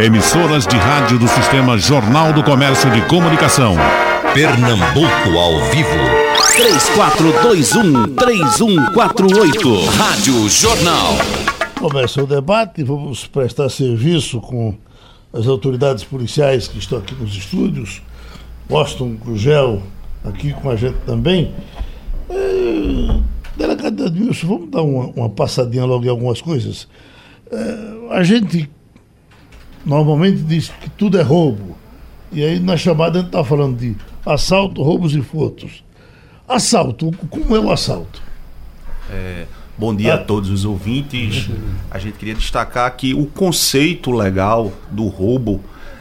Emissoras de rádio do Sistema Jornal do Comércio de Comunicação. Pernambuco ao vivo. 3421-3148. Rádio Jornal. Começa o debate, vamos prestar serviço com as autoridades policiais que estão aqui nos estúdios. Boston Crugel aqui com a gente também. É, delegado Admilson, vamos dar uma, uma, passadinha logo em algumas coisas. É, a gente normalmente diz que tudo é roubo. E aí na chamada a gente está falando de assalto, roubos e furtos. Assalto, como é o assalto? É, bom dia ah. a todos os ouvintes. A gente queria destacar que o conceito legal do roubo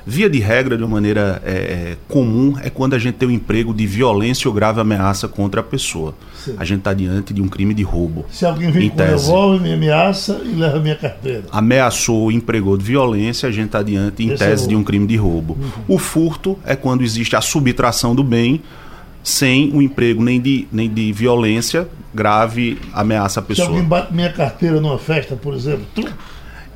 Via de regra, de uma maneira é, é, comum, é quando a gente tem um emprego de violência ou grave ameaça contra a pessoa. Sim. A gente está diante de um crime de roubo. Se alguém vem com revólver, me ameaça e leva minha carteira. Ameaçou ou empregou de violência, a gente está diante, em Esse é tese, é de um crime de roubo. Uhum. O furto é quando existe a subtração do bem sem o um emprego nem de, nem de violência grave ameaça a pessoa. Se alguém bate minha carteira numa festa, por exemplo, tu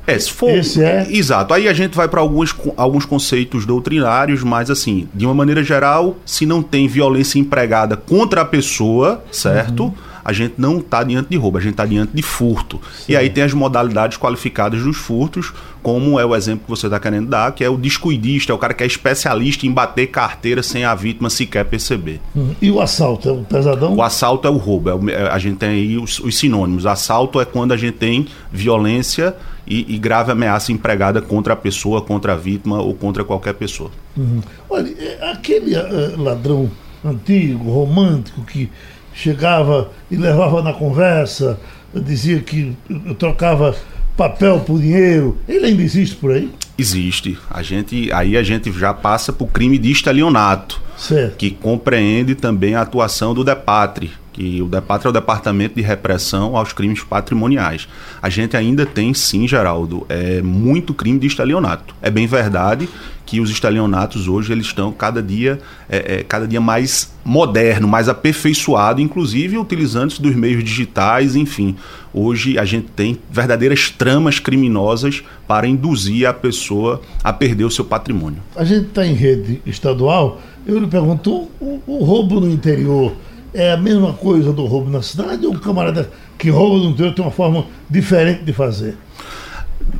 é, se for. Esse é. Exato. Aí a gente vai para alguns, alguns conceitos doutrinários, mas assim, de uma maneira geral, se não tem violência empregada contra a pessoa, certo? Uhum a gente não está diante de roubo, a gente está diante de furto. Sim. E aí tem as modalidades qualificadas dos furtos, como é o exemplo que você está querendo dar, que é o descuidista, é o cara que é especialista em bater carteira sem a vítima sequer perceber. Hum. E o assalto é o pesadão? O assalto é o roubo. É o, é, a gente tem aí os, os, sinônimos. Assalto é quando a gente tem violência e, e, grave ameaça empregada contra a pessoa, contra a vítima ou contra qualquer pessoa. Uhum. Olha, é, aquele uh, ladrão antigo, romântico, que chegava e levava na conversa, dizia que trocava papel por dinheiro. Ele ainda existe por aí? Existe. A gente, aí a gente já passa para o crime de estelionato, certo. que compreende também a atuação do DEPATRE, que o DEPATRE é o Departamento de Repressão aos Crimes Patrimoniais. A gente ainda tem, sim, Geraldo, é muito crime de estelionato. É bem verdade que os estelionatos hoje eles estão cada dia, é, é, cada dia mais moderno, mais aperfeiçoado, inclusive utilizando dos meios digitais, enfim. Hoje a gente tem verdadeiras tramas criminosas para induzir a pessoa a perder o seu patrimônio. A gente está em rede estadual, eu lhe pergunto, o, o roubo no interior é a mesma coisa do roubo na cidade ou o camarada que rouba no interior tem uma forma diferente de fazer?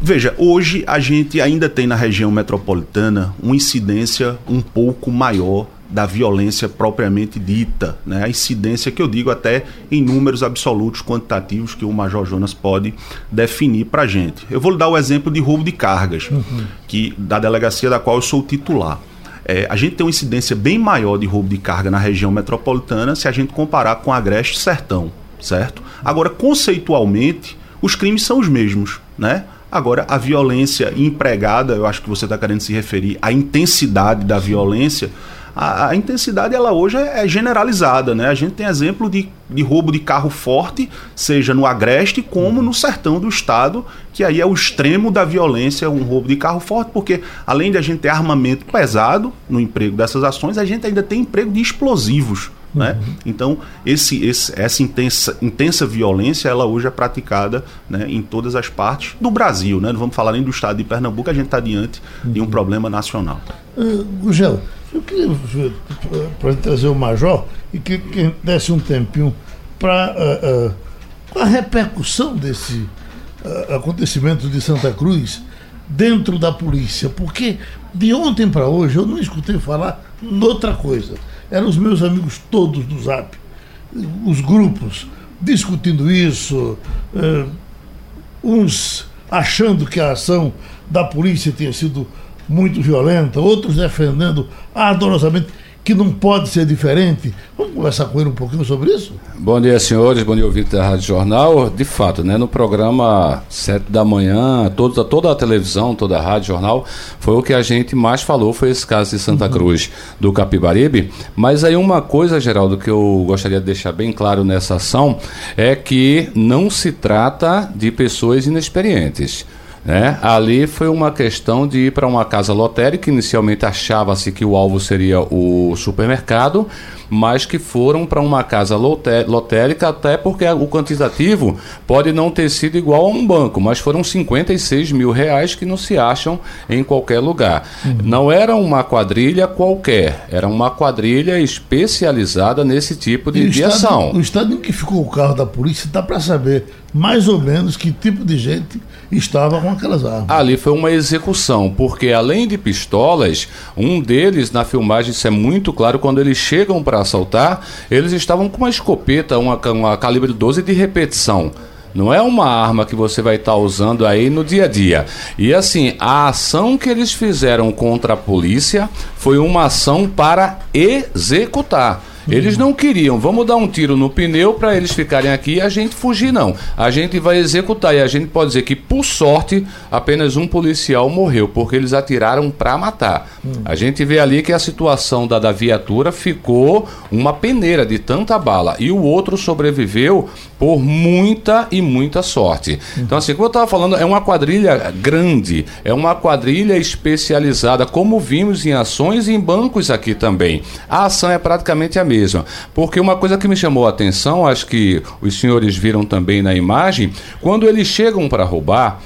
Veja, hoje a gente ainda tem na região metropolitana uma incidência um pouco maior da violência propriamente dita, né? A incidência que eu digo até em números absolutos quantitativos que o Major Jonas pode definir para a gente. Eu vou lhe dar o exemplo de roubo de cargas, uhum. que da delegacia da qual eu sou titular. É, a gente tem uma incidência bem maior de roubo de carga na região metropolitana se a gente comparar com Agreste e Sertão, certo? Agora, conceitualmente, os crimes são os mesmos, né? Agora, a violência empregada, eu acho que você está querendo se referir à intensidade da violência. A, a, intensidade ela hoje é, é, generalizada, né? A gente tem exemplo de, de roubo de carro forte, seja no agreste como no sertão do estado, que aí é o extremo da violência, um roubo de carro forte, porque além de a gente ter armamento pesado no emprego dessas ações, a gente ainda tem emprego de explosivos. Né? Uhum. Então, esse, esse, essa intensa, intensa violência, ela hoje é praticada né, em todas as partes do Brasil. Né? Não vamos falar nem do estado de Pernambuco, a gente está diante uhum. de um uhum. problema nacional. Uh, Gugel, eu queria para trazer o Major e que, que desse um tempinho para uh, uh, a repercussão desse uh, acontecimento de Santa Cruz dentro da polícia, porque de ontem para hoje eu não escutei falar noutra coisa. Eram os meus amigos todos do Zap, os grupos, discutindo isso, uns achando que a ação da polícia tinha sido muito violenta, outros defendendo ardorosamente que não pode ser diferente. Vamos conversar com ele um pouquinho sobre isso? Bom dia, senhores. Bom dia, ouvinte da Rádio Jornal. De fato, né, no programa 7 da manhã, toda, toda a televisão, toda a Rádio Jornal, foi o que a gente mais falou, foi esse caso de Santa uhum. Cruz do Capibaribe. Mas aí uma coisa, Geraldo, que eu gostaria de deixar bem claro nessa ação, é que não se trata de pessoas inexperientes. Né? Ali foi uma questão de ir para uma casa lotérica. Inicialmente achava-se que o alvo seria o supermercado, mas que foram para uma casa loté- lotérica, até porque o quantitativo pode não ter sido igual a um banco, mas foram 56 mil reais que não se acham em qualquer lugar. Não era uma quadrilha qualquer, era uma quadrilha especializada nesse tipo de, de estado, ação. o estado em que ficou o carro da polícia dá para saber mais ou menos que tipo de gente estava com aquelas armas. Ali foi uma execução, porque além de pistolas, um deles na filmagem isso é muito claro quando eles chegam para assaltar, eles estavam com uma escopeta, uma, uma calibre 12 de repetição. Não é uma arma que você vai estar usando aí no dia a dia. E assim, a ação que eles fizeram contra a polícia foi uma ação para executar. Eles não queriam, vamos dar um tiro no pneu para eles ficarem aqui e a gente fugir, não. A gente vai executar e a gente pode dizer que, por sorte, apenas um policial morreu, porque eles atiraram para matar. A gente vê ali que a situação da, da viatura ficou uma peneira de tanta bala e o outro sobreviveu por muita e muita sorte. Então, assim, como eu estava falando, é uma quadrilha grande, é uma quadrilha especializada, como vimos em ações e em bancos aqui também. A ação é praticamente a mesma. Porque uma coisa que me chamou a atenção, acho que os senhores viram também na imagem, quando eles chegam para roubar,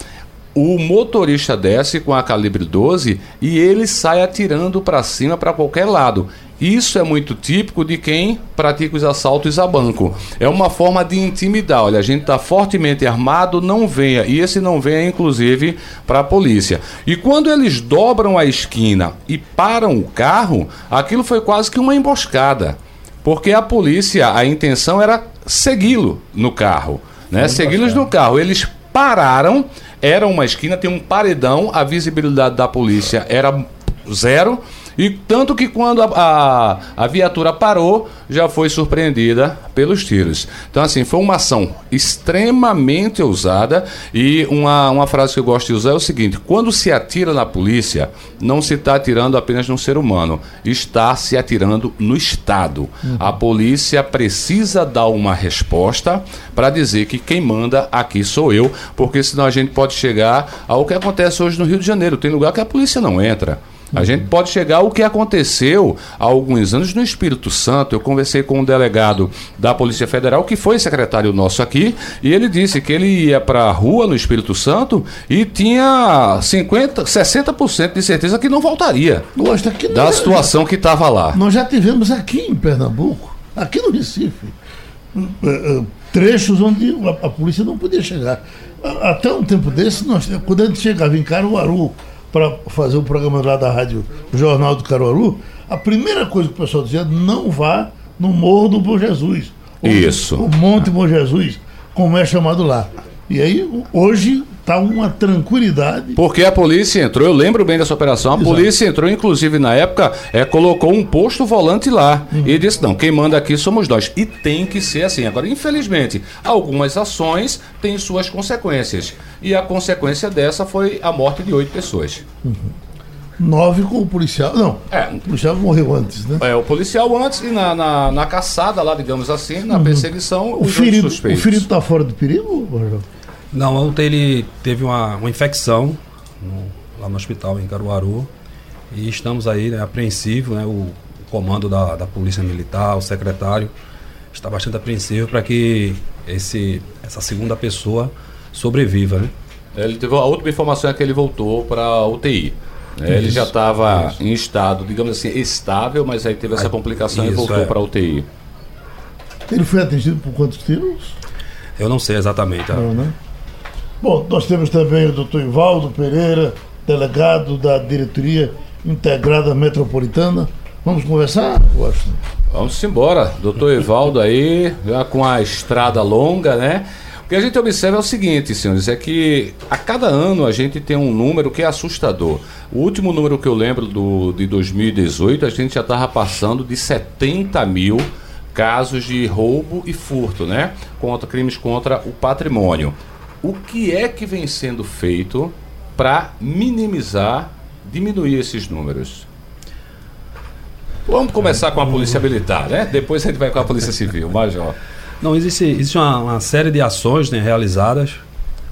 o motorista desce com a calibre 12 e ele sai atirando para cima para qualquer lado. Isso é muito típico de quem pratica os assaltos a banco. É uma forma de intimidar. Olha, a gente está fortemente armado, não venha. E esse não venha, inclusive, para a polícia. E quando eles dobram a esquina e param o carro, aquilo foi quase que uma emboscada. Porque a polícia, a intenção era segui-lo no carro. Né? Segui-los no carro. Eles pararam, era uma esquina, tem um paredão, a visibilidade da polícia era zero. E tanto que quando a, a, a viatura parou, já foi surpreendida pelos tiros. Então, assim, foi uma ação extremamente ousada. E uma, uma frase que eu gosto de usar é o seguinte: quando se atira na polícia, não se está atirando apenas num ser humano, está se atirando no Estado. A polícia precisa dar uma resposta para dizer que quem manda aqui sou eu, porque senão a gente pode chegar ao que acontece hoje no Rio de Janeiro. Tem lugar que a polícia não entra. A gente pode chegar ao que aconteceu há alguns anos no Espírito Santo. Eu conversei com um delegado da Polícia Federal que foi secretário nosso aqui e ele disse que ele ia para a rua no Espírito Santo e tinha 50, 60% de certeza que não voltaria Gosto aqui da situação que estava lá. Nós já tivemos aqui em Pernambuco, aqui no Recife, eh, eh, trechos onde a, polícia não podia chegar. Até um tempo desse, nós, quando a gente chegava em Caruaru para fazer o programa lá da rádio Jornal do Caruaru, a primeira coisa que o pessoal dizia, não vá no Morro do Bom Jesus. Isso. O Monte Bom Jesus, como é chamado lá. E aí, hoje, está uma tranquilidade. Porque a polícia entrou, eu lembro bem dessa operação, a polícia entrou, inclusive na época, é, colocou um posto volante lá. E disse: não, quem manda aqui somos nós. E tem que ser assim. Agora, infelizmente, algumas ações têm suas consequências. E a consequência dessa foi a morte de oito pessoas. Nove com o policial. Não, É. o policial morreu antes, né? É, o policial antes e na, na, na caçada lá, digamos assim, na perseguição, O ferido, o ferido está fora de perigo? Não, ontem ele teve uma, uma infecção no- lá no hospital em Caruaru e estamos aí né, apreensivo, né, o, comando da, da Polícia Militar, o secretário, está bastante apreensivo para que esse, essa segunda pessoa sobreviva. Né? Ele teve, a última informação é que ele voltou para a UTI. né? Ele já estava em estado, digamos assim, estável, mas aí teve essa complicação e isso, voltou é. para a UTI. Ele foi atingido por quantos tiros? Eu não sei exatamente. Não, né? Bom, nós temos também o doutor Ivaldo Pereira, delegado da Diretoria Integrada Metropolitana. Vamos conversar, Washington? Vamos embora, doutor Evaldo aí, já com a estrada longa, né? O que a gente observa é o seguinte, senhores, é que a cada ano a gente tem um número que é assustador. O último número que eu lembro do, de 2018, a gente já estava passando de 70 mil casos de roubo e furto, né? Contra crimes contra o patrimônio. O que é que vem sendo feito para minimizar, diminuir esses números? Vamos começar com a polícia militar, né? Depois a gente vai com a polícia civil, Major. Não, existe, existe uma, uma série de ações né, realizadas.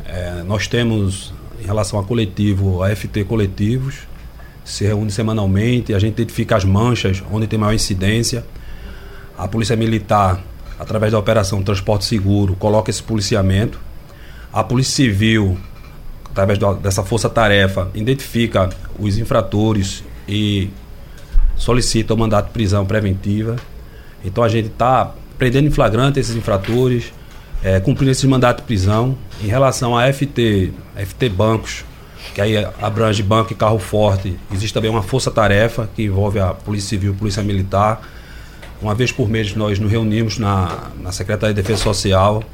É, nós temos, em relação a coletivo, a FT Coletivos, se reúne semanalmente, a gente identifica as manchas onde tem maior incidência. A Polícia Militar, através da Operação Transporte Seguro, coloca esse policiamento. A Polícia Civil, através dessa força-tarefa, identifica os infratores e solicita o mandato de prisão preventiva. Então a gente está prendendo em flagrante esses infratores, é, cumprindo esse mandato de prisão. Em relação a FT, FT Bancos, que aí abrange banco e carro forte, existe também uma força-tarefa que envolve a Polícia Civil e Polícia Militar. Uma vez por mês nós nos reunimos na, na Secretaria de Defesa Social.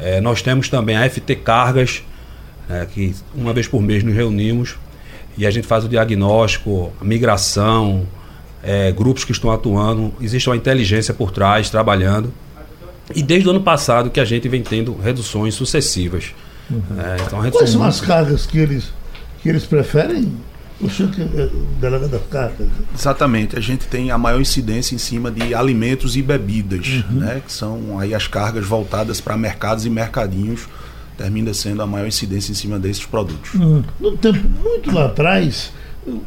É, nós temos também a FT Cargas, é, que uma vez por mês nos reunimos e a gente faz o diagnóstico, a migração, é, grupos que estão atuando, existe uma inteligência por trás, trabalhando. E desde o ano passado que a gente vem tendo reduções sucessivas. Uhum. É, então, Quais são as cargas que eles, que eles preferem? O senhor que é delegado da carga. Exatamente. A gente tem a maior incidência em cima de alimentos e bebidas, Uhum. né? Que são aí as cargas voltadas para mercados e mercadinhos. Termina sendo a maior incidência em cima desses produtos. Uhum. No tempo muito lá atrás,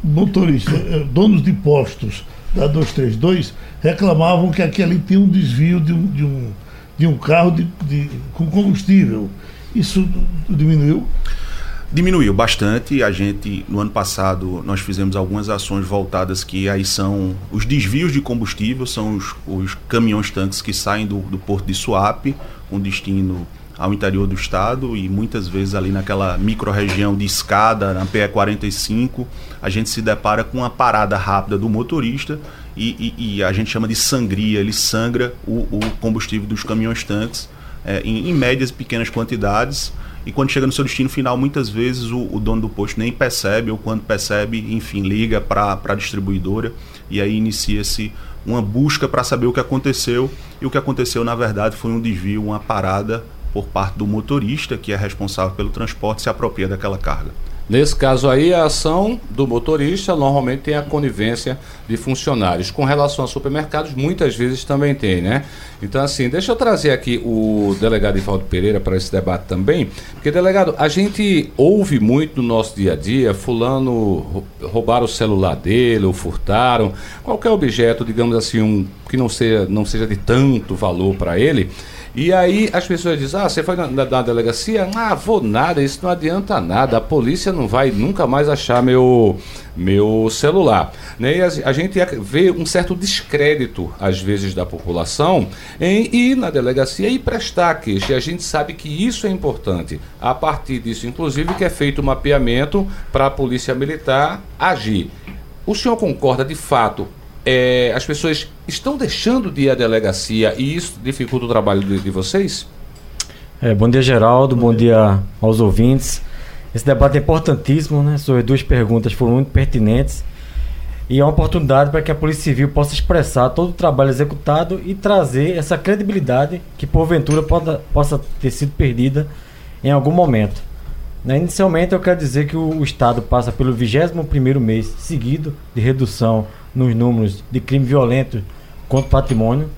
motoristas, eh, donos de postos da 232 reclamavam que aqui ali tinha um desvio de um, de um, de um carro de, de- com combustível. Isso diminuiu? Diminuiu bastante. A gente, no ano passado, nós fizemos algumas ações voltadas que aí são os desvios de combustível, são os, os caminhões-tanques que saem do, do porto de Suape, com destino ao interior do estado e muitas vezes ali naquela microrregião de escada, na PE 45, a gente se depara com uma parada rápida do motorista e, e- e a gente chama de sangria, ele sangra o, o combustível dos caminhões-tanques é, em, em médias e pequenas quantidades. E quando chega no seu destino final, muitas vezes o, o dono do posto nem percebe, ou quando percebe, enfim, liga para a distribuidora e aí inicia-se uma busca para saber o que aconteceu. E o que aconteceu, na verdade, foi um desvio, uma parada por parte do motorista, que é responsável pelo transporte, se apropria daquela carga. Nesse caso aí, a ação do motorista normalmente tem a conivência de funcionários. Com relação a supermercados, muitas vezes também tem, né? Então, assim, deixa eu trazer aqui o delegado Ivaldo Pereira para esse debate também. Porque, delegado, a gente ouve muito no nosso dia a dia, fulano rou- roubaram o celular dele, ou furtaram, qualquer objeto, digamos assim, um, que não seja, não seja de tanto valor para ele. E aí as pessoas dizem, ah, você foi na, na- na delegacia? Ah, vou nada, isso não adianta nada, a polícia não vai nunca mais achar meu, meu celular. Né? E a, a gente vê um certo descrédito, às vezes, da população em ir na delegacia e prestar queixa. E a gente sabe que isso é importante. A partir disso, inclusive, que é feito um mapeamento para a polícia militar agir. O senhor concorda de fato é, as pessoas estão deixando de ir à delegacia e isso dificulta o trabalho de, de vocês? É, bom dia, Geraldo. Bom dia aos ouvintes. Esse debate é importantíssimo, né? Suas duas perguntas foram muito pertinentes. E é uma oportunidade para que a Polícia Civil possa expressar todo o trabalho executado e trazer essa credibilidade que, porventura, possa ter sido perdida em algum momento. Né, Inicialmente, eu quero dizer que o, Estado passa pelo 21º mês seguido de redução nos números de crime violento contra o patrimônio.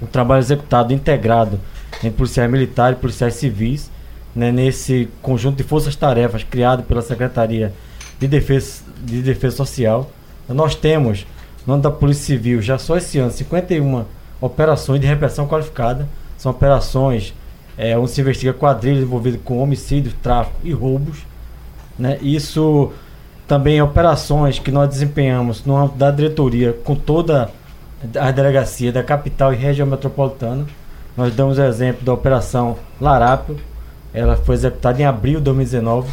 O trabalho executado integrado entre policiais militares e policiais civis, né, nesse conjunto de forças-tarefas criado pela Secretaria de Defesa, de Defesa Social. Nós temos, no ano da Polícia Civil, já só esse ano, 51 operações de repressão qualificada. São operações é, onde se investiga quadrilhas envolvidas com homicídios, tráfico e roubos. Né? Isso também é operações que nós desempenhamos no âmbito da diretoria com toda a delegacia da capital e região metropolitana. Nós damos o exemplo da Operação Larápio. Ela foi executada em abril de 2019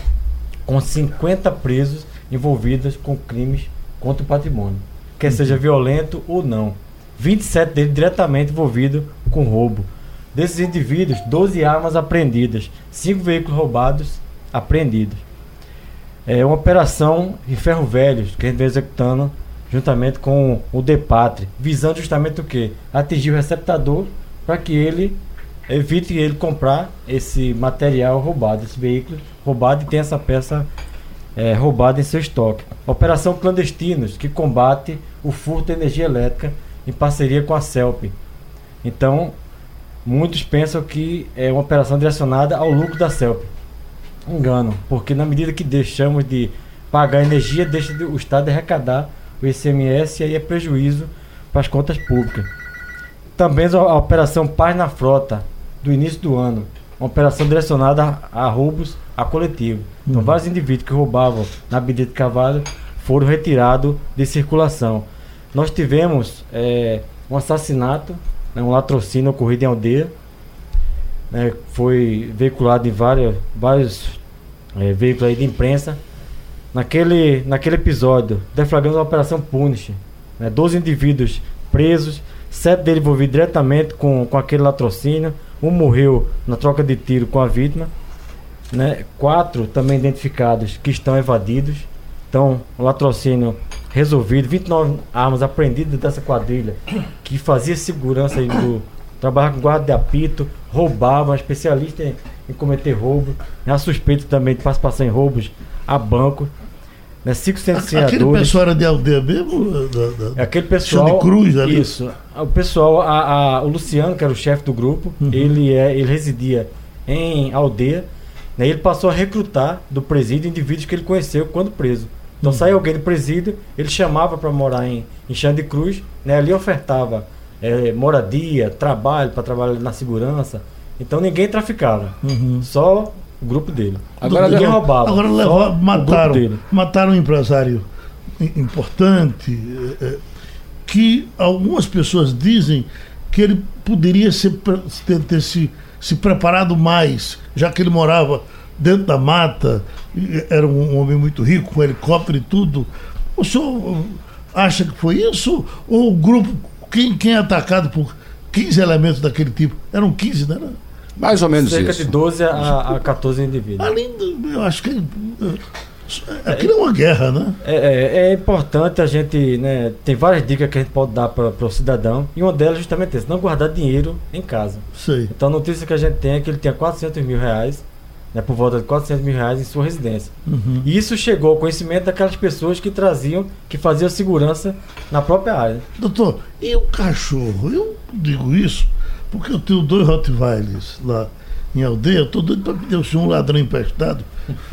com 50 presos envolvidos com crimes contra o patrimônio, quer seja violento ou não. 27 deles diretamente envolvidos com roubo. Desses indivíduos, 12 armas apreendidas, 5 veículos roubados apreendidos. É uma operação em ferro velhos que a gente vem executando juntamente com o DEPATRE, visando justamente o que? Atingir o receptador para que ele evite ele comprar esse material roubado, esse veículo roubado e tenha essa peça é, roubada em seu estoque. Operação Clandestinos, que combate o furto de energia elétrica em parceria com a CELP. Então, muitos pensam que é uma operação direcionada ao lucro da CELP. Engano, porque na medida que deixamos de pagar energia, deixa de- o Estado de arrecadar o ICMS e aí é prejuízo para as contas públicas. também a, a Operação Paz na Frota, do início do ano. Uma operação direcionada a, a roubos a coletivo. Então, Uhum. vários indivíduos que roubavam na Abedito de Carvalho foram retirados de circulação. Nós tivemos eh, um assassinato, né, um latrocínio ocorrido em aldeia. né, foi veiculado em vários, vários eh, veículos aí de imprensa. Naquele, naquele episódio, deflagramos a Operação Punish. Né, 12 indivíduos presos, sete deles envolvidos diretamente com, com aquele latrocínio. Um morreu na troca de tiro com a vítima. Né, quatro também identificados que estão evadidos. Então, o latrocínio resolvido, 29 armas apreendidas dessa quadrilha que fazia segurança aí do. trabalhava com guarda de apito, roubava, especialista em, em cometer roubo. Né, suspeito também de participação em roubos a banco. Né, cinco Aquele sentenciadores. pessoal era de aldeia mesmo? Da, da- É aquele pessoal. Chão de cruz ali? Isso. O pessoal, a, a- o Luciano, que era o chefe do grupo, Uhum. ele, é, ele residia em aldeia. Né, ele passou a recrutar do presídio indivíduos que ele conheceu quando preso. Então Uhum. saiu alguém do presídio, ele chamava para morar em, em Xande de Cruz, né, ali ofertava eh, moradia, trabalho para trabalhar na segurança. Então ninguém traficava, Uhum. só o grupo dele. Agora, ninguém Leandro, roubava. Agora grupo mataram, dele. mataram um empresário importante eh, eh, que algumas pessoas dizem que ele poderia ser ter, ter se, se preparado mais, já que ele morava dentro da mata, era um homem muito rico, com helicóptero e tudo. O senhor acha que foi isso? Ou o grupo, quem, quem é atacado por 15 elementos daquele tipo? Eram 15, não era? Mais ou menos Cerca isso. de 12 a, a 14 indivíduos. Além do, eu acho que eh, aquilo é uma guerra, né? É, é- é importante a gente, né, tem várias dicas que a gente pode dar para o cidadão, e uma delas é justamente essa, não guardar dinheiro em casa. Sei. Então a notícia que a gente tem é que ele tinha 400 mil reais, né, por volta de 400 mil reais em sua residência. Uhum. E isso chegou ao conhecimento daquelas pessoas que traziam, que faziam segurança na própria área. Doutor, e o cachorro? Eu digo isso porque eu tenho dois Rottweilers lá em aldeia. Eu estou doido para pedir ao senhor um ladrão emprestado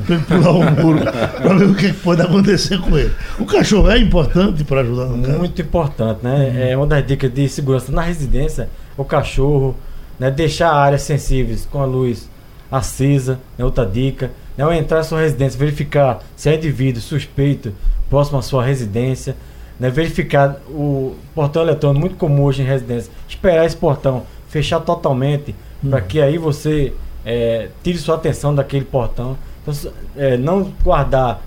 para ele pular o muro para ver o que, que pode acontecer com ele. O cachorro é importante para ajudar no caso. Muito importante, né? É uma das dicas de segurança na residência, o cachorro, né? Deixar áreas sensíveis com a luz acesa, é outra dica. Né? Ao entrar na sua residência, verificar se é indivíduo suspeito próximo à sua residência, né? Verificar o portão eletrônico, muito comum hoje em residência, esperar esse portão fechar totalmente, para que aí você é, tire sua atenção daquele portão. Então, é, não guardar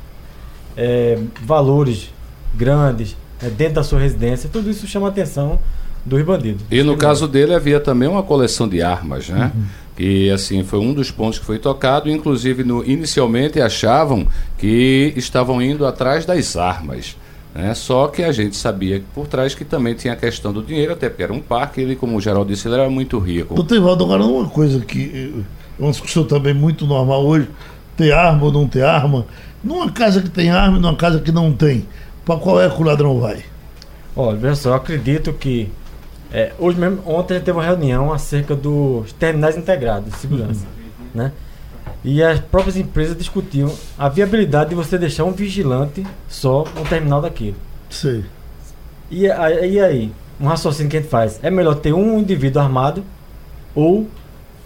é, valores grandes é, dentro da sua residência, tudo isso chama a atenção dos bandidos. E no caso dele havia também uma coleção de armas, né? E assim, foi um dos pontos que foi tocado, inclusive no, inicialmente achavam que estavam indo atrás das armas. Né? Só que a gente sabia que por trás que também tinha a questão do dinheiro, até porque era um parque, ele, como o Geraldo disse, ele era muito rico. Doutor Ivaldo, agora uma coisa que é uma discussão também muito normal hoje, ter arma ou não ter arma. Numa casa que tem arma e numa casa que não tem, para qual é que o ladrão vai? Olha, eu acredito que é, hoje mesmo, ontem a gente teve uma reunião acerca dos terminais integrados de segurança, né? E as próprias empresas discutiam a viabilidade de você deixar um vigilante só no terminal daquilo. Sei. E, e aí, um raciocínio que a gente faz, é melhor ter um indivíduo armado ou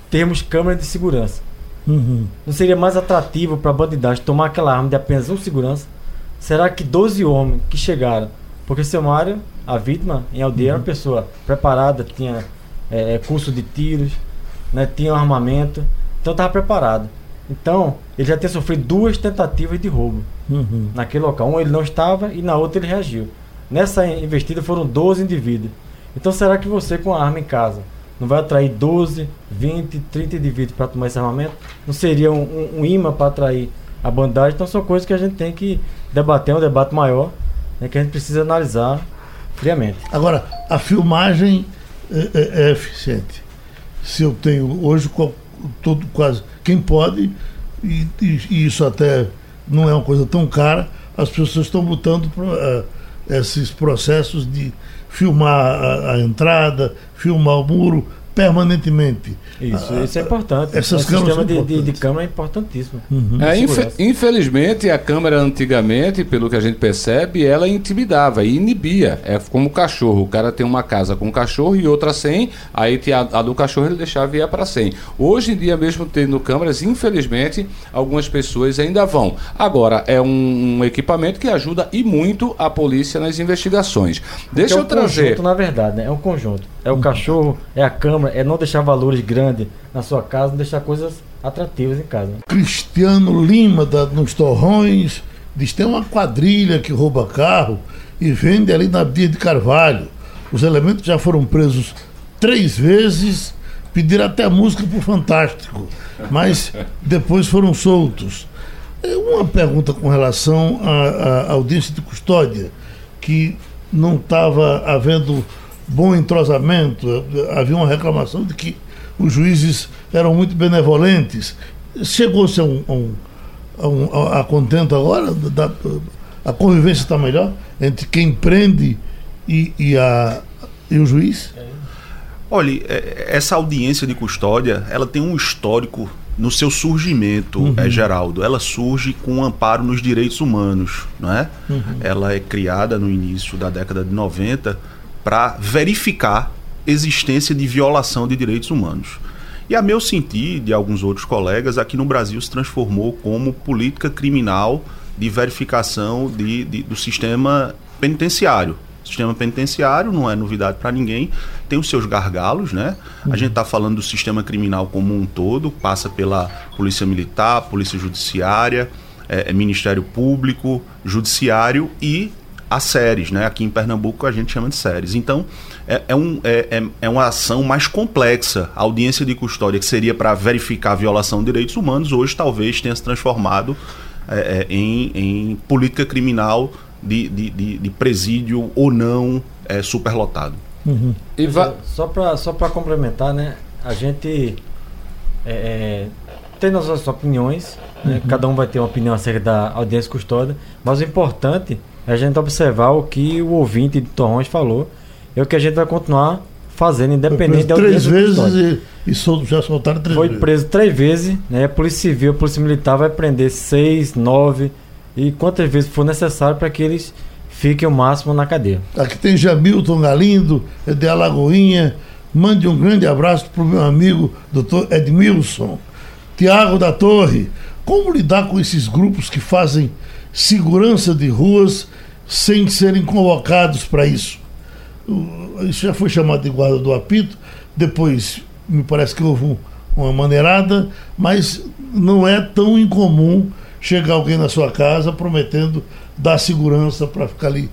termos câmeras de segurança? Uhum. Não seria mais atrativo para a bandidagem tomar aquela arma de apenas um segurança? Será que 12 homens que chegaram, porque seu Mário, a vítima em aldeia, era uma pessoa preparada, tinha é, é, curso de tiros, né, tinha um armamento, então estava preparado. Então, ele já tinha sofrido duas tentativas de roubo Uhum. naquele local. Um ele não estava e na outra ele reagiu. Nessa investida foram 12 indivíduos. Então será que você com a arma em casa não vai atrair 12, 20, 30 indivíduos para tomar esse armamento? Não seria um, um, um imã para atrair a bandagem? Então são coisas que a gente tem que debater, é um debate maior, né, que a gente precisa analisar friamente. Agora, a filmagem é, é- é eficiente. Se eu tenho hoje todo quase quem pode e, e- e isso até não é uma coisa tão cara, as pessoas estão lutando por eh, esses processos de filmar a, a entrada, filmar o muro, permanentemente. Isso, Ah, isso é importante. essas o câmeras sistema de, de, câmera é importantíssimo. É, infe- Segurança. infelizmente, a câmera antigamente, pelo que a gente percebe, ela intimidava e inibia. É como o cachorro. O cara tem uma casa com um cachorro e outra sem, aí tinha a, a do cachorro ele deixava e ia para 100. Hoje em dia, mesmo tendo câmeras, infelizmente, algumas pessoas ainda vão. Agora, é um, um equipamento que ajuda e muito a polícia nas investigações. Deixa é eu um trazer. conjunto, na verdade, né? É um conjunto. É o cachorro, é a câmera, é não deixar valores grandes na sua casa, não deixar coisas atrativas em casa. Cristiano Lima, da, nos Torrões, diz tem uma quadrilha que rouba carro e vende ali na Bia de Carvalho. Os elementos já foram presos três vezes, pediram até música pro Fantástico, mas depois foram soltos. É Uma pergunta com relação à audiência de custódia, que não estava havendo bom entrosamento, havia uma reclamação de que os juízes eram muito benevolentes. Chegou-se a um, a um- a, um- a- contento agora? Da- a convivência está melhor entre quem prende e, e, a, e o juiz? Olha, é- essa audiência de custódia, ela tem um histórico no seu surgimento, é, Geraldo. Ela surge com um amparo nos direitos humanos, não é? Ela é criada no início da década de 90 para verificar existência de violação de direitos humanos. E a meu sentir, de alguns outros colegas, aqui no Brasil se transformou como política criminal de verificação de, de- do sistema penitenciário. O sistema penitenciário não é novidade para ninguém, tem os seus gargalos, né? A gente está falando do sistema criminal como um todo, passa pela Polícia Militar, Polícia Judiciária, é, é Ministério Público, Judiciário e as séries, né? Aqui em Pernambuco a gente chama de séries. Então, é, é um, é, é, é uma ação mais complexa. A audiência de custódia, que seria para verificar a violação de direitos humanos, hoje talvez tenha se transformado é, é, em, em política criminal de, de, de, de presídio ou não é, superlotado. E va- Só para só pra complementar, né? A gente é, é, tem nossas opiniões, né? cada um vai ter uma opinião acerca da audiência custódia, mas o importante é a gente observar o que o ouvinte de Torrões falou, é o que a gente vai continuar fazendo, independente da três vezes e, e sol- já soltaram três Foi vezes. preso três vezes, né? A Polícia Civil, a Polícia Militar vai prender seis, nove e quantas vezes for necessário para que eles fiquem o máximo na cadeia. Aqui tem Jamilton Galindo, é de Alagoinha. Mande um grande abraço para o meu amigo doutor Edmilson. Tiago da Torre, como lidar com esses grupos que fazem segurança de ruas sem serem convocados para isso? O- Isso já foi chamado de guarda do apito, depois me parece que houve um- uma maneirada, mas não é tão incomum chegar alguém na sua casa prometendo dar segurança para ficar ali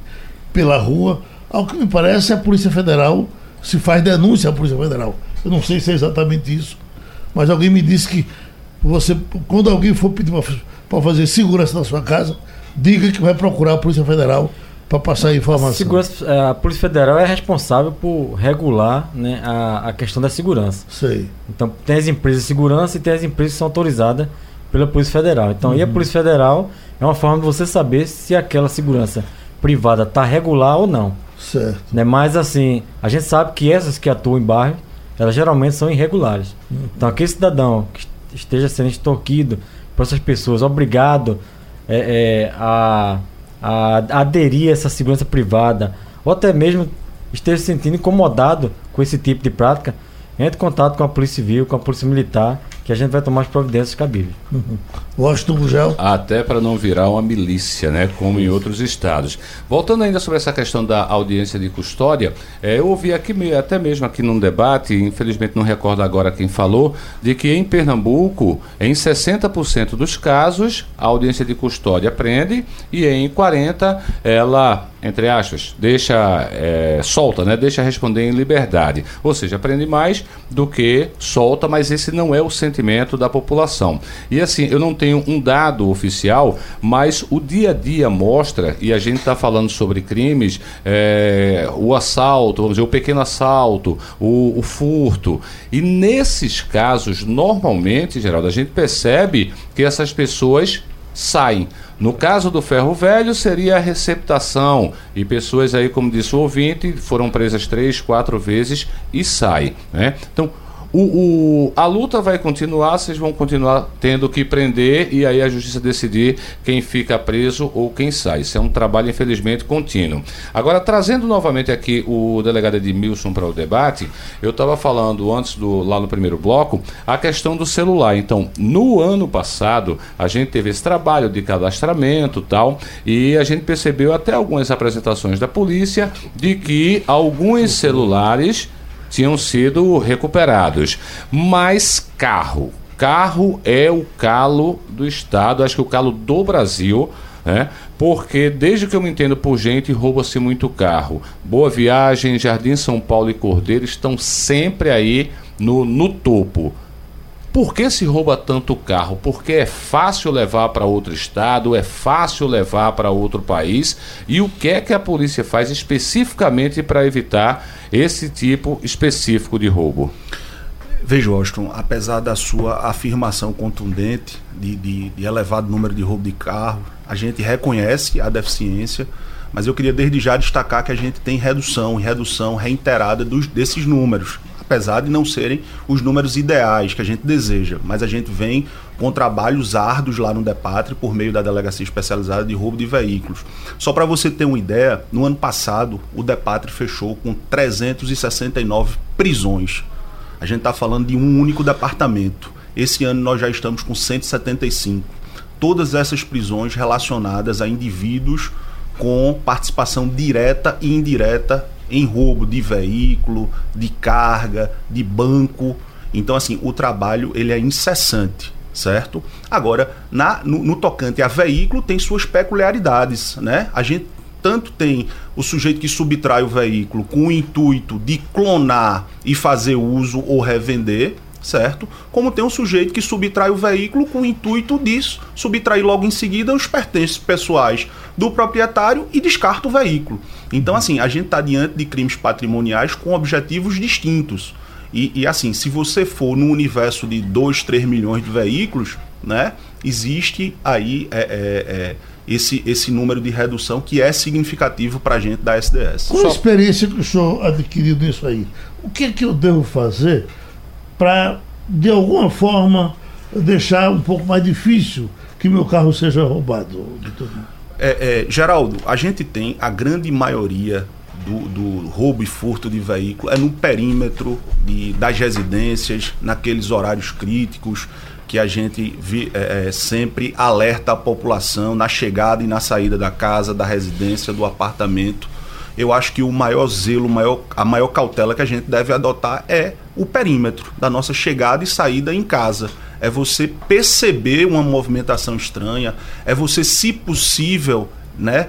pela rua. Ao que me parece, a Polícia Federal se faz denúncia à Polícia Federal. Eu não sei se é exatamente isso, mas alguém me disse que você, quando alguém for pedir para fazer segurança na sua casa, diga que vai procurar a Polícia Federal para passar a informação. Segurança, eh, a Polícia Federal é responsável por regular né, a, a questão da segurança. Sei. Então, tem as empresas de segurança e tem as empresas que são autorizadas pela Polícia Federal. Então, e a Polícia Federal é uma forma de você saber se aquela segurança privada está regular ou não. Certo. Né? Mas, assim, a gente sabe que essas que atuam em bairro, elas geralmente são irregulares. Então, aquele cidadão que esteja sendo extorquido por essas pessoas, obrigado é, é, a, a aderir a essa segurança privada, ou até mesmo esteja se sentindo incomodado com esse tipo de prática, entre em contato com a Polícia Civil, com a Polícia Militar, que a gente vai tomar as providências cabíveis. Washington Gugel. Até para não virar uma milícia, né? Como em outros estados. Voltando ainda sobre essa questão da audiência de custódia, eh, eu ouvi aqui, até mesmo aqui num debate, infelizmente não recordo agora quem falou, de que em Pernambuco, em 60% dos casos, a audiência de custódia prende e em 40% ela, entre aspas, deixa eh, solta, né? Deixa responder em liberdade. Ou seja, prende mais do que solta, mas esse não é o sentimento da população. E assim, eu não tenho um dado oficial, mas o dia a dia mostra, e a gente está falando sobre crimes, eh, o assalto, vamos dizer, o pequeno assalto, o, o furto. E nesses casos, normalmente, Geraldo, a gente percebe que essas pessoas saem. No caso do ferro velho, seria a receptação. E pessoas aí, como disse o ouvinte, foram presas três, quatro vezes e sai. Né? Então, o, o, a luta vai continuar, vocês vão continuar tendo que prender e aí a justiça decidir quem fica preso ou quem sai. Isso é um trabalho, infelizmente, contínuo. Agora, trazendo novamente aqui o delegado Edmilson para o debate, eu estava falando antes do lá no primeiro bloco a questão do celular. Então, no ano passado, a gente teve esse trabalho de cadastramento tal, e a gente percebeu até algumas apresentações da polícia de que alguns celulares tinham sido recuperados. Mas carro, carro é o calo do Estado, acho que o calo do Brasil. né? porque desde que eu me entendo por gente, rouba-se muito carro. Boa Viagem, Jardim São Paulo e Cordeiro estão sempre aí no, no topo. Por que se rouba tanto carro? Porque é fácil levar para outro estado, é fácil levar para outro país. E o que é que a polícia faz especificamente para evitar esse tipo específico de roubo? Veja, Washington, apesar da sua afirmação contundente de, de, de, elevado número de roubo de carro, a gente reconhece a deficiência, mas eu queria desde já destacar que a gente tem redução redução reiterada dos, desses números apesar de não serem os números ideais que a gente deseja, mas a gente vem com trabalhos árduos lá no Depatre por meio da Delegacia Especializada de Roubo de Veículos. Só para você ter uma ideia, no ano passado o Depatre fechou com 369 prisões. A gente está falando de um único departamento. Esse ano nós já estamos com 175. Todas essas prisões relacionadas a indivíduos com participação direta e indireta em roubo de veículo, de carga, de banco. Então, assim, o trabalho ele é incessante, certo? Agora, na, no, no tocante a veículo, tem suas peculiaridades, né? A gente tanto tem o sujeito que subtrai o veículo com o intuito de clonar e fazer uso ou revender, certo? Como tem um sujeito que subtrai o veículo com o intuito disso, subtrair logo em seguida os pertences pessoais do proprietário e descarta o veículo. Então, assim, a gente está diante de crimes patrimoniais com objetivos distintos. E, e, assim, se você for no universo de 2, 3 milhões de veículos, né, existe aí é, é, é, esse, esse número de redução que é significativo para a gente da SDS. Com a experiência que o senhor adquiriu nisso aí, o que é que eu devo fazer para, de alguma forma, deixar um pouco mais difícil que meu carro seja roubado? É, é, Geraldo, a gente tem a grande maioria do, do, roubo e furto de veículo é no perímetro de, das residências, naqueles horários críticos que a gente vi, é, é, sempre alerta a população na chegada e na saída da casa, da residência, do apartamento. Eu acho que o maior zelo, maior, a maior cautela que a gente deve adotar é o perímetro da nossa chegada e saída em casa é você perceber uma movimentação estranha, é você, se possível, né,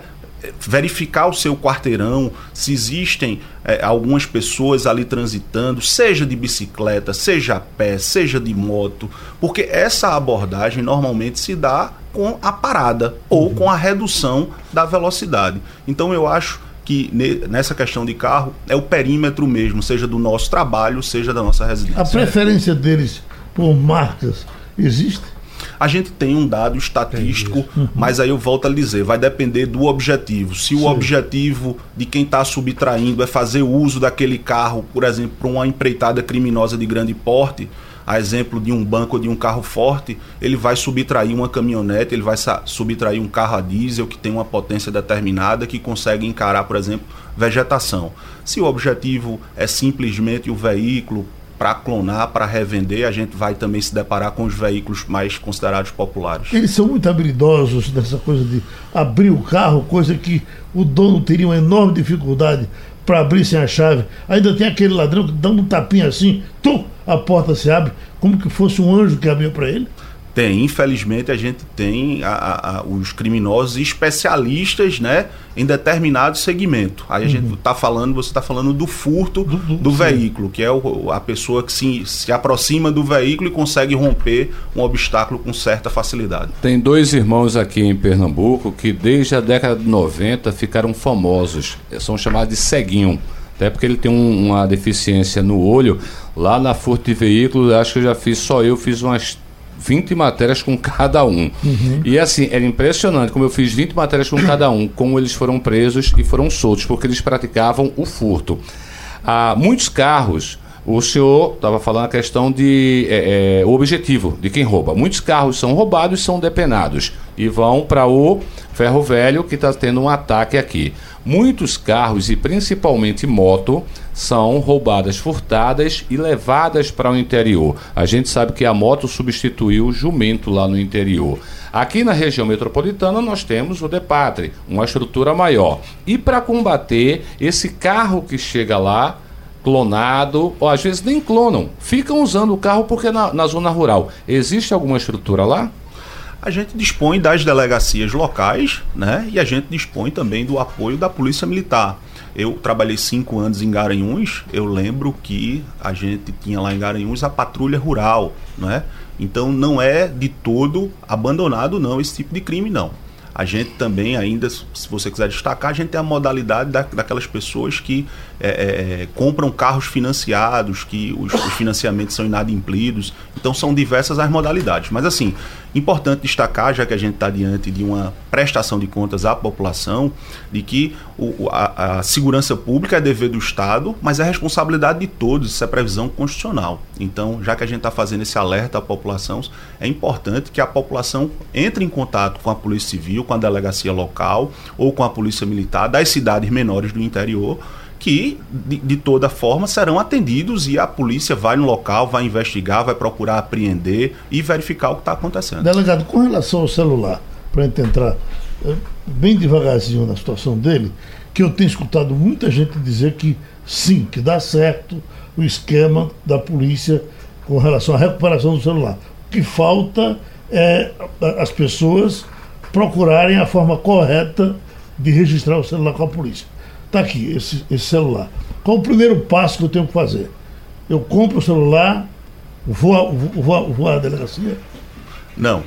verificar o seu quarteirão, se existem é, algumas pessoas ali transitando, seja de bicicleta, seja a pé, seja de moto, porque essa abordagem normalmente se dá com a parada ou com a redução da velocidade. Então eu acho que nessa questão de carro é o perímetro mesmo, seja do nosso trabalho, seja da nossa residência. A preferência deles por marcas existe? A gente tem um dado estatístico, uhum. mas aí eu volto a dizer, vai depender do objetivo. Se Sim. o objetivo de quem está subtraindo é fazer uso daquele carro, por exemplo, para uma empreitada criminosa de grande porte, a exemplo de um banco ou de um carro forte, ele vai subtrair uma caminhonete, ele vai subtrair um carro a diesel que tem uma potência determinada que consegue encarar, por exemplo, vegetação. Se o objetivo é simplesmente o veículo para clonar, para revender, a gente vai também se deparar com os veículos mais considerados populares. Eles são muito habilidosos nessa coisa de abrir o carro, coisa que o dono teria uma enorme dificuldade para abrir sem a chave. Ainda tem aquele ladrão que dá um tapinha assim, tum, a porta se abre, como que fosse um anjo que abriu para ele. Tem, infelizmente a gente tem a, a, os criminosos especialistas, né, em determinado segmento. Aí a uhum. gente está falando, você está falando do furto do, do, do veículo, que é o, a pessoa que se, se aproxima do veículo e consegue romper um obstáculo com certa facilidade. Tem dois irmãos aqui em Pernambuco que desde a década de 90 ficaram famosos, são chamados de ceguinho até porque ele tem um, uma deficiência no olho. Lá na furto de veículos, acho que eu já fiz, só eu fiz umas 20 matérias com cada um. E assim, era impressionante como eu fiz 20 matérias com cada um, como eles foram presos e foram soltos, porque eles praticavam o furto. Ah, muitos carros, o senhor estava falando a questão de é, é, o objetivo de quem rouba. Muitos carros são roubados e são depenados e vão para o ferro velho que está tendo um ataque aqui. Muitos carros e principalmente moto são roubadas, furtadas e levadas para o interior. A gente sabe que a moto substituiu o jumento lá no interior. Aqui na região metropolitana nós temos o Depatre, uma estrutura maior. E para combater esse carro que chega lá, clonado, ou às vezes nem clonam, ficam usando o carro porque na, na zona rural. Existe alguma estrutura lá? A gente dispõe das delegacias locais, né? E a gente dispõe também do apoio da Polícia Militar. Eu trabalhei cinco anos em Garanhuns, eu lembro que a gente tinha lá em Garanhuns a patrulha rural, né? Então não é de todo abandonado não esse tipo de crime não. A gente também ainda, se você quiser destacar, a gente tem a modalidade da, daquelas pessoas que é, é, compram carros financiados, que os, os financiamentos são inadimplidos. Então são diversas as modalidades. Mas assim, importante destacar, já que a gente está diante de uma prestação de contas à população, de que o, a, a segurança pública é dever do Estado, mas é responsabilidade de todos, isso é previsão constitucional. Então, já que a gente está fazendo esse alerta à população, é importante que a população entre em contato com a Polícia Civil, com a delegacia local ou com a Polícia Militar das cidades menores do interior que de, de, toda forma serão atendidos e a polícia vai no local, vai investigar, vai procurar apreender e verificar o que está acontecendo. Delegado, com relação ao celular, para a gente entrar eh, bem devagarzinho na situação dele, que eu tenho escutado muita gente dizer que sim, que dá certo o esquema da polícia com relação à recuperação do celular. O que falta é as pessoas procurarem a forma correta de registrar o celular com a polícia. Está aqui, esse, esse celular. Qual o primeiro passo que eu tenho que fazer? Eu compro o celular, vou, vou, vou à delegacia? Não.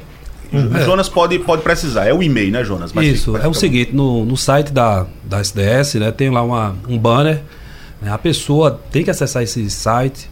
Uhum. O Jonas pode, pode precisar, é o e-mail, né, Jonas? Mas Isso, é o seguinte, no, no site da, da SDS, né, tem lá uma, um banner, né, a pessoa tem que acessar esse site,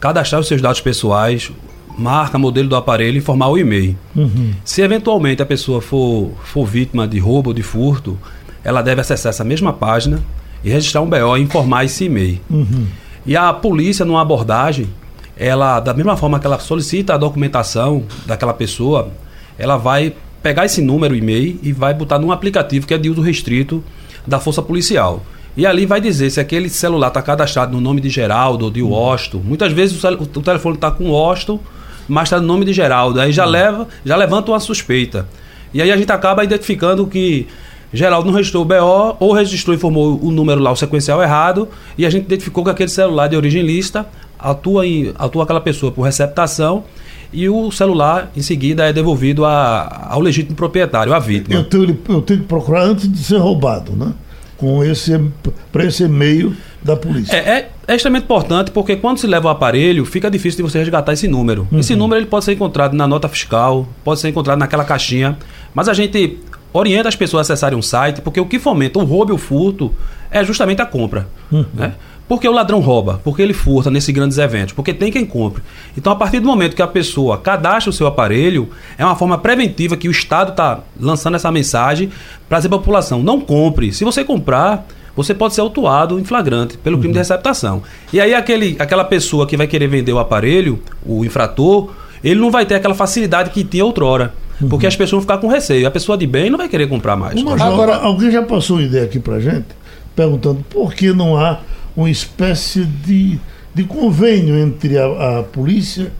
cadastrar os seus dados pessoais, marca, modelo do aparelho e informar o e-mail. Uhum. Se eventualmente a pessoa for, for vítima de roubo ou de furto, ela deve acessar essa mesma página e registrar um BO e informar esse e-mail. Uhum. E a polícia, numa abordagem, ela, da mesma forma que ela solicita a documentação daquela pessoa, ela vai pegar esse número e-mail e vai botar num aplicativo que é de uso restrito da Força Policial. E ali vai dizer se aquele celular está cadastrado no nome de Geraldo ou de Washington. Muitas vezes o, o telefone está com Washington, mas está no nome de Geraldo. Aí já, uhum. leva, já levanta uma suspeita. E aí a gente acaba identificando que Geraldo não registrou o BO, ou registrou e informou o número lá, o sequencial errado, e a gente identificou que aquele celular de origem lista atua, em, atua aquela pessoa por receptação e o celular em seguida é devolvido a, ao legítimo proprietário, à vítima. Eu tenho, eu tenho que procurar antes de ser roubado, né? Com esse, para esse e-mail da polícia. É, é, é, extremamente importante porque quando se leva o aparelho, fica difícil de você resgatar esse número. Uhum. Esse número ele pode ser encontrado na nota fiscal, pode ser encontrado naquela caixinha, mas a gente orienta as pessoas a acessarem um site, porque o que fomenta o roubo e o furto é justamente a compra. Uhum. Né? Porque o ladrão rouba, porque ele furta nesses grandes eventos, porque tem quem compre. Então, a partir do momento que a pessoa cadastra o seu aparelho, é uma forma preventiva que o Estado está lançando essa mensagem para dizer a população: não compre. Se você comprar, você pode ser autuado em flagrante pelo crime uhum. de receptação. E aí, aquele, aquela pessoa que vai querer vender o aparelho, o infrator, ele não vai ter aquela facilidade que tinha outrora. Uhum. Porque as pessoas vão ficar com receio. A pessoa de bem não vai querer comprar mais. Agora, alguém já passou uma ideia aqui pra gente, perguntando por que não há uma espécie de, de convênio entre a, a polícia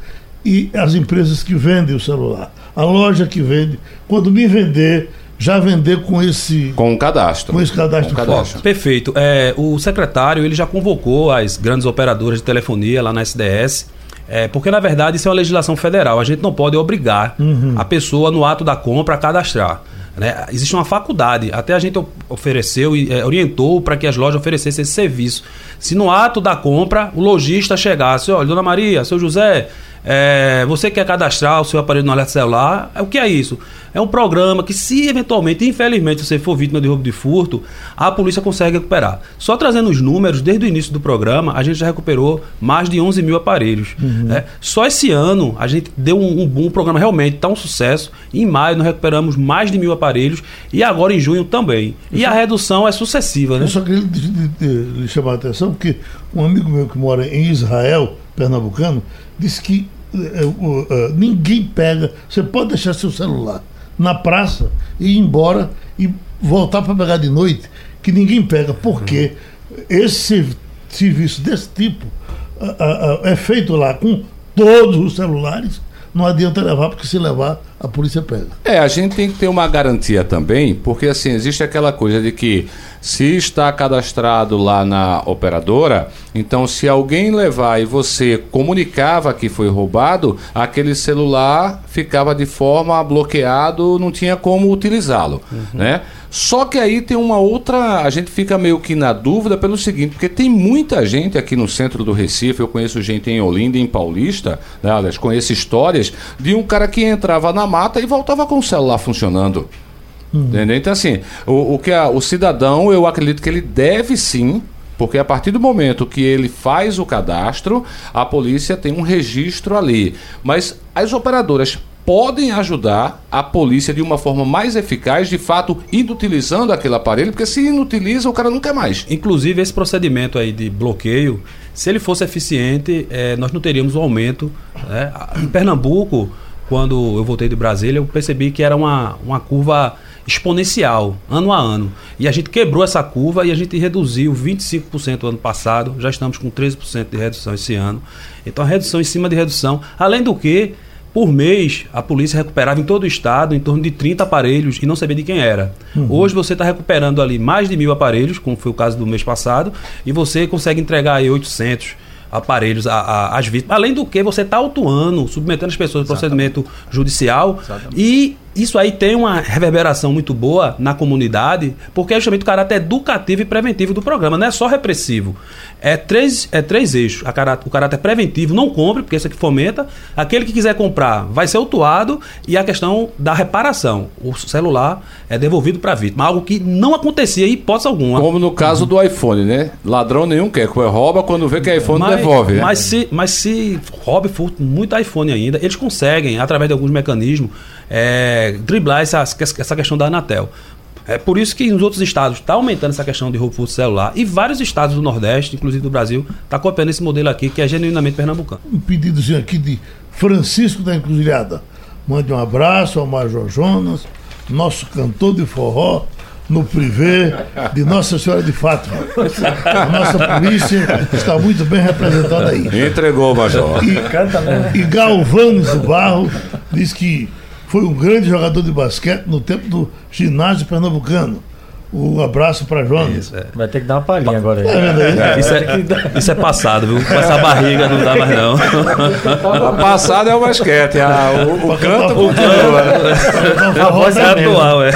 e as empresas que vendem o celular. A loja que vende, quando me vender, já vender com esse com o cadastro com esse cadastro, com cadastro. perfeito é, o secretário ele já convocou as grandes operadoras de telefonia lá na SDS é, porque, na verdade, isso é uma legislação federal. A gente não pode obrigar uhum. a pessoa, no ato da compra, a cadastrar. Né? Existe uma faculdade. Até a gente ofereceu e é, orientou para que as lojas oferecessem esse serviço. Se no ato da compra o lojista chegasse, olha, dona Maria, seu José, É, você quer cadastrar o seu aparelho no alerta celular? É, o que é isso? É um programa que, se eventualmente, infelizmente, você for vítima de roubo de furto, a polícia consegue recuperar. Só trazendo os números, desde o início do programa, a gente já recuperou mais de 11 mil aparelhos. né? Só esse ano a gente deu um, um boom, o programa realmente está um sucesso. Em maio nós recuperamos mais de mil aparelhos e agora em junho também. E a redução é sucessiva, né? Eu só queria lhe- chamar a atenção, porque um amigo meu que mora em Israel, pernambucano, disse que ninguém pega. Você pode deixar seu celular na praça e ir embora e voltar para pegar de noite, que ninguém pega, porque esse serv- serviço desse tipo é feito lá com todos os celulares. Não adianta levar, porque se levar, a polícia pega. É, a gente tem que ter uma garantia também, porque assim, existe aquela coisa de que se está cadastrado lá na operadora, então se alguém levar e você comunicava que foi roubado, aquele celular ficava de forma bloqueado, não tinha como utilizá-lo, né? Só que aí tem uma outra, a gente fica meio que na dúvida pelo seguinte, porque tem muita gente aqui no centro do Recife, eu conheço gente em Olinda, e em Paulista, né, aliás, conheço histórias de um cara que entrava na mata e voltava com o celular funcionando. Entendeu? Então, assim, o, o que a- o cidadão, eu acredito que ele deve sim, porque a partir do momento que ele faz o cadastro, a polícia tem um registro ali. Mas as operadoras podem ajudar a polícia de uma forma mais eficaz, de fato, inutilizando aquele aparelho, porque se inutiliza, o cara não quer mais. Inclusive, esse procedimento aí de bloqueio, se ele fosse eficiente, eh, nós não teríamos um aumento. né? Em Pernambuco, quando eu voltei de Brasília, eu percebi que era uma, uma curva exponencial, ano a ano. E a gente quebrou essa curva e a gente reduziu 25% ano passado, já estamos com 13% de redução esse ano. Então, a redução em cima de redução. Além do que, por mês, a polícia recuperava em todo o estado em torno de 30 aparelhos e não sabia de quem era. Hoje você está recuperando ali mais de mil aparelhos, como foi o caso do mês passado, e você consegue entregar aí 800 aparelhos a- a- às vítimas. Além do que, você está autuando, submetendo as pessoas ao procedimento judicial e isso aí tem uma reverberação muito boa na comunidade, porque é justamente o caráter educativo e preventivo do programa, não é só repressivo. É três, é três eixos. O caráter preventivo, não compre, porque isso aqui fomenta. Aquele que quiser comprar vai ser autuado. E a questão da reparação. O celular é devolvido para a vítima. Algo que não acontecia em hipótese alguma. Como no caso do iPhone, né? Ladrão nenhum quer, rouba quando vê que é iPhone devolve, né? Mas se, mas se rouba e furta muito iPhone ainda, eles conseguem, através de alguns mecanismos, é, driblar essa, essa questão da Anatel. É por isso que nos outros estados está aumentando essa questão de roubo celular. E vários estados do Nordeste, inclusive do Brasil, está copiando esse modelo aqui, que é genuinamente pernambucano. um pedidozinho aqui de Francisco da Encruzilhada. Mande um abraço ao Major Jonas, nosso cantor de forró, no privê de Nossa Senhora de Fátima. A nossa polícia está muito bem representada aí. Entregou, Major. E Galvanes do Barro diz que foi um grande jogador de basquete no tempo do ginásio pernambucano. Um abraço para Jonas. Vai ter que dar uma palhinha agora aí. Isso é, isso é passado, viu? Com essa barriga não dá mais não. A passada é o basquete, a- o, o canto O canto A voz é é a atual, é.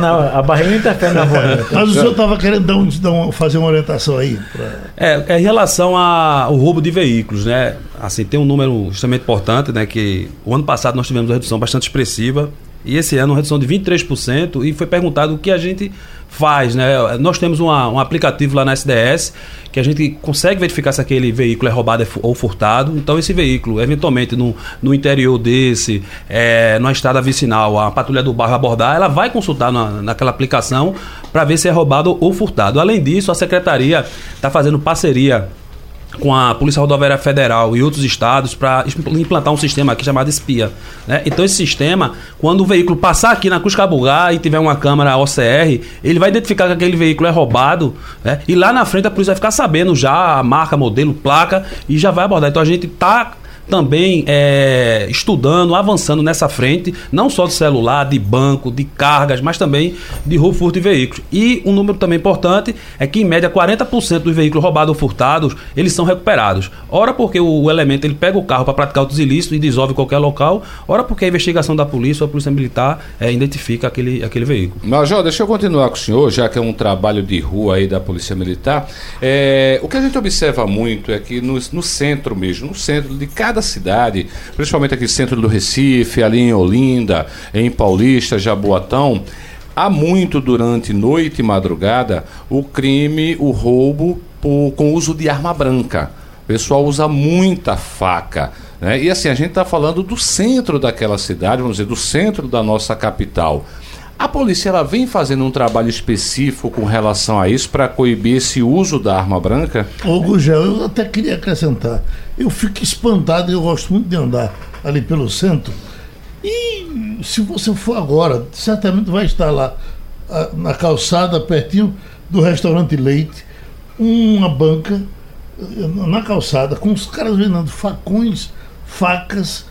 Na, a barriga interfere na voz. Mas o senhor estava querendo dar um- dar um- fazer uma orientação aí. pra- É, é em relação a- ao roubo de veículos, né? Assim, tem um número extremamente importante, né? Que o ano passado nós tivemos uma redução bastante expressiva e esse ano uma redução de 23% e foi perguntado o que a gente faz, né? Nós temos uma- um aplicativo lá na SDS que a gente consegue verificar se aquele veículo é roubado ou furtado. Então esse veículo, eventualmente no, no interior desse, é, numa estrada vicinal, a patrulha do bairro abordar, ela vai consultar na, naquela aplicação para ver se é roubado ou furtado. Além disso, a secretaria está fazendo parceria com a Polícia Rodoviária Federal e outros estados para implantar um sistema aqui chamado espia. né? Então esse sistema, quando o veículo passar aqui na Cruz Cabugá e tiver uma câmera OCR, ele vai identificar que aquele veículo é roubado né? e lá na frente a polícia vai ficar sabendo já a marca, modelo, placa e já vai abordar. Então a gente está também é, estudando, avançando nessa frente, não só de celular, de banco, de cargas, mas também de roubo, furto de veículos. E um número também importante é que, em média, 40% dos veículos roubados ou furtados, eles são recuperados. Ora porque o, o elemento ele pega o carro para praticar outros ilícitos e dissolve em qualquer local, ora porque a investigação da polícia ou a polícia militar é, identifica aquele, aquele veículo. Major, deixa eu continuar com o senhor, já que é um trabalho de rua aí da Polícia Militar. É, o que a gente observa muito é que no, no centro mesmo, no centro de cada cada cidade, principalmente aqui centro do Recife, ali em Olinda, em Paulista, Jaboatão, há muito durante noite e madrugada o crime, o roubo por, com uso de arma branca. O pessoal usa muita faca. Né? E assim, a gente está falando do centro daquela cidade, vamos dizer, do centro da nossa capital. A polícia ela vem fazendo um trabalho específico com relação a isso para coibir esse uso da arma branca? Ô Gugel, eu até queria acrescentar. Eu fico espantado, eu gosto muito de andar ali pelo centro. E se você for agora, certamente vai estar lá na calçada, pertinho do restaurante Leite, uma banca eh, na calçada, com os caras vendendo facões, facas,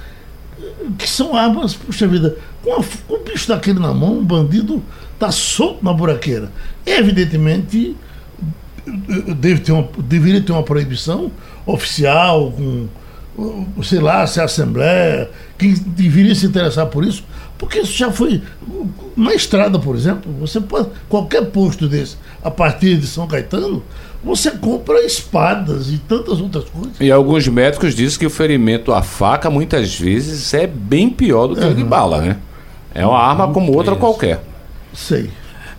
eh, que são armas, puxa vida, com, a, com o bicho daquele na mão, um bandido está solto na buraqueira. Evidentemente, eh, deve ter uma, deveria ter uma proibição oficial, com, sei lá, se é a Assembleia, quem deveria se interessar por isso, porque isso já foi. Na estrada, por exemplo, você pode. Qualquer posto desse, a partir de São Caetano, você compra espadas e tantas outras coisas. E alguns médicos dizem que o ferimento à faca, muitas vezes, é bem pior do que o de bala, né? É uma arma como outra qualquer. Sei.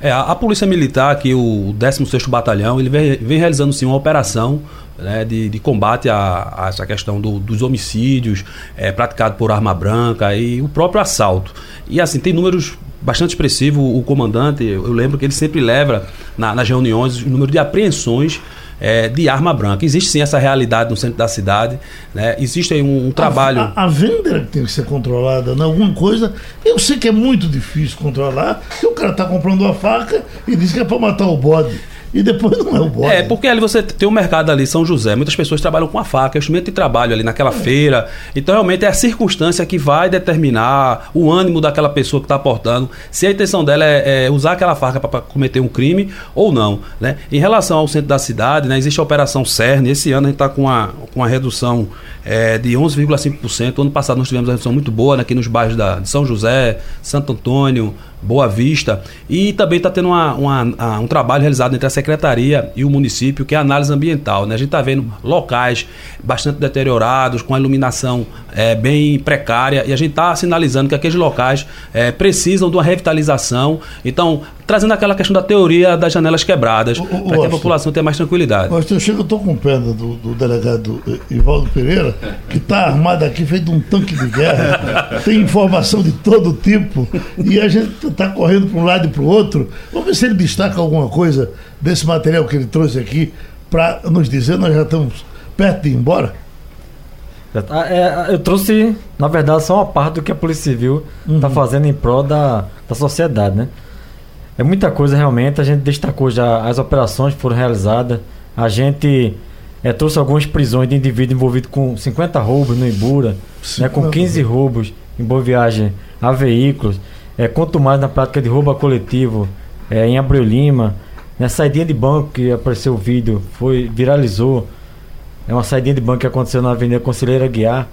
É, a, a Polícia Militar, aqui, o 16º Batalhão, ele vem, vem realizando sim uma operação né, de, de combate a, a essa questão do- dos homicídios é, praticados por arma branca e o próprio assalto. E assim, tem números bastante expressivos. O comandante, eu lembro que ele sempre leva na- nas reuniões o número de apreensões é, de arma branca. Existe sim essa realidade no centro da cidade. Né? Existe aí um, um trabalho. A, a, a venda que tem que ser controlada, né? alguma coisa. Eu sei que é muito difícil controlar, porque o cara está comprando uma faca e diz que é para matar o bode. E depois não é o bode. É, porque ali você tem um mercado ali, São José, muitas pessoas trabalham com a faca, é o instrumento de trabalho ali naquela feira. Então, realmente, é a circunstância que vai determinar o ânimo daquela pessoa que está aportando, se a intenção dela é, é usar aquela faca para cometer um crime ou não. Né? Em relação ao centro da cidade, né, existe a Operação CERN. Esse ano a gente está com uma, com uma redução é, de 11,5%. Ano passado nós tivemos uma redução muito boa né, aqui nos bairros da, de São José, Santo Antônio, Boa Vista. E também está tendo uma, uma- um trabalho realizado entre a Secretaria e o município, que é a análise ambiental. Né? A gente está vendo locais bastante deteriorados, com a iluminação eh, bem precária, e a gente está sinalizando que aqueles locais eh, precisam de uma revitalização. Então, trazendo aquela questão da teoria das janelas quebradas, para que a Austin. população tenha mais tranquilidade. Mas eu chego, eu tô com pena do, do delegado eh, Ivaldo Pereira, que está armado aqui, feito um tanque de guerra, tem informação de todo tipo, e a gente está correndo para um lado e para o outro. Vamos ver se ele destaca alguma coisa desse material que ele trouxe aqui para nos dizer, nós já estamos perto de ir embora. Ah, é, eu trouxe, na verdade, só uma parte do que a Polícia Civil está fazendo em prol da, da sociedade, né? É muita coisa realmente, a gente destacou já as operações que foram realizadas, a gente é, trouxe algumas prisões de indivíduos envolvidos com 50 roubos no Ibura, né, com 15 roubos em boa viagem a veículos, é, quanto mais na prática de roubo a coletivo é, em Abreu Lima, né, saidinha de banco que apareceu o vídeo, foi, viralizou, é uma saidinha de banco que aconteceu na Avenida Conselheira Guiar,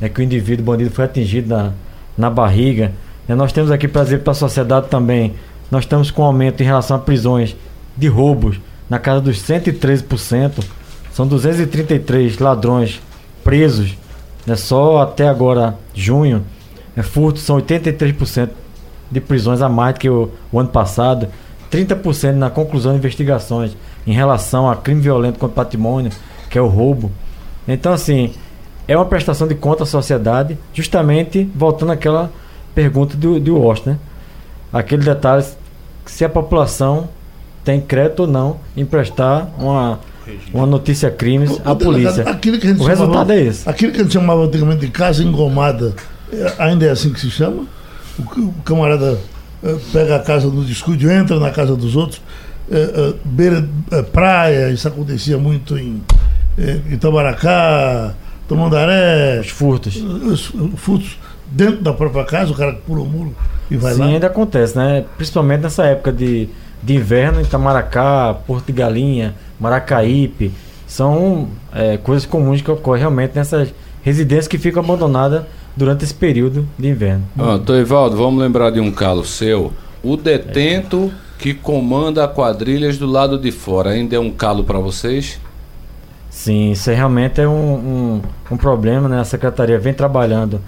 é que o indivíduo o bandido foi atingido na, na barriga. É, nós temos aqui para dizer para a sociedade também, nós estamos com aumento em relação a prisões de roubos na casa dos 113%. São 233 ladrões presos, né, só até agora, junho. É, furtos são 83% de prisões a mais do que o, o ano passado. 30% na conclusão de investigações em relação a crime violento contra patrimônio, que é o roubo. Então, assim, é uma prestação de conta à sociedade, justamente voltando àquela pergunta do, do Washington, né? Aquele detalhe se a população tem crédito ou não em prestar uma, uma notícia crimes à polícia. Aquilo que a gente O resultado chamava, é esse. Aquilo que a gente chamava antigamente de casa engomada, é, ainda é assim que se chama? O, o camarada eh, pega a casa no descuido, entra na casa dos outros, eh, eh, beira praia, isso acontecia muito em Itamaracá, Tamandaré, Os furtos. os furtos dentro da própria casa, o cara pula o muro e vai Sim, lá. ainda acontece, né? Principalmente nessa época de, de inverno, em Itamaracá, Porto de Galinha, Maracaípe. São é, coisas comuns que ocorrem realmente nessas residências que ficam abandonadas durante esse período de inverno. Ah, Toivaldo, vamos lembrar de um calo seu. O detento que comanda quadrilhas do lado de fora ainda é um calo para vocês? Sim, isso realmente é um, um, um, problema, né? A secretaria vem trabalhando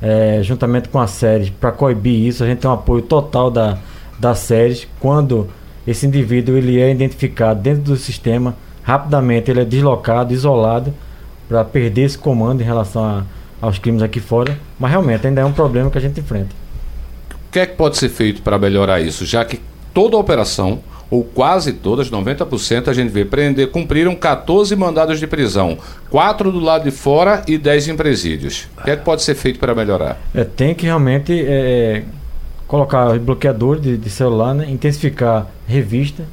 é, juntamente com a SERES para coibir isso. A gente tem um apoio total da, da SERES. Quando esse indivíduo ele é identificado dentro do sistema, rapidamente ele é deslocado, isolado, para perder esse comando em relação a, aos crimes aqui fora. Mas realmente ainda é um problema que a gente enfrenta. O que é que pode ser feito para melhorar isso? Já que toda operação ou quase todas, 90%, a gente vê prender, cumpriram 14 mandados de prisão, 4 do lado de fora e 10 em presídios. O que, é que pode ser feito para melhorar? É, tem que realmente é, colocar bloqueador de, de celular, né, intensificar revista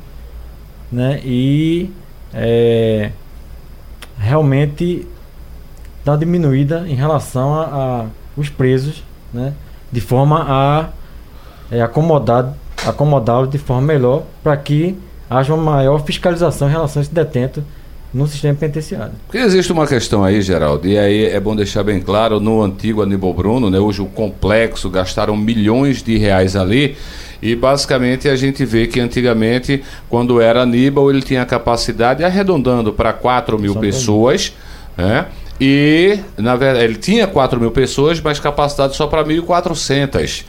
né, e é, realmente dar diminuída em relação a, a os presos, né, de forma a é, acomodar acomodá-los de forma melhor para que haja uma maior fiscalização em relação a esse detento no sistema penitenciário. Porque existe uma questão aí, Geraldo, e aí é bom deixar bem claro, no antigo Aníbal Bruno, né, hoje o complexo, gastaram milhões de reais ali, e basicamente a gente vê que antigamente, quando era Aníbal, ele tinha capacidade, arredondando para 4 mil Só pessoas, né? E, na verdade, ele tinha 4 mil pessoas, mas capacidade só para 1.400.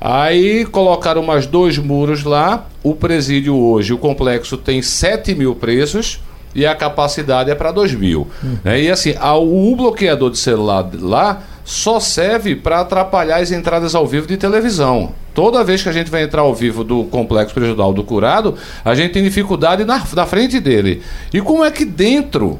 Aí colocaram mais dois muros lá. O presídio hoje, o complexo tem 7 mil presos e a capacidade é para 2 mil. Uhum. É, e assim, o bloqueador de celular lá só serve para atrapalhar as entradas ao vivo de televisão. Toda vez que a gente vai entrar ao vivo do complexo prejudicial do curado, a gente tem dificuldade na, na frente dele. E como é que dentro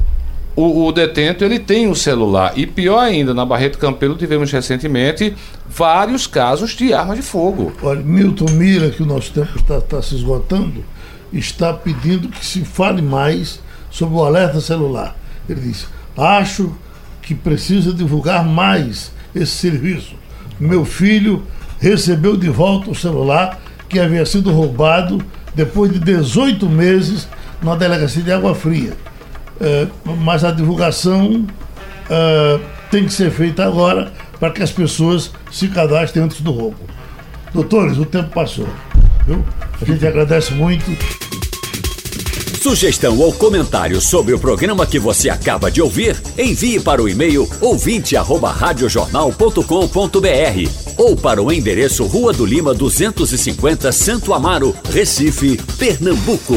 o, o, detento ele tem um celular. E pior ainda, na Barreto Campelo tivemos recentemente vários casos de arma de fogo. Olha, Milton Mira, que o nosso tempo está, está se esgotando, está pedindo que se fale mais sobre o alerta celular. Ele disse: acho que precisa divulgar mais esse serviço. Meu filho recebeu de volta o celular que havia sido roubado depois de 18 meses na delegacia de Água Fria é, mas a divulgação é, tem que ser feita agora para que as pessoas se cadastrem antes do roubo. Doutores, o tempo passou. Viu? A gente agradece muito. Sugestão ou comentário sobre o programa que você acaba de ouvir, envie para o e-mail ouvinte@radiojornal.com.br ou para o endereço Rua do Lima 250, Santo Amaro, Recife, Pernambuco.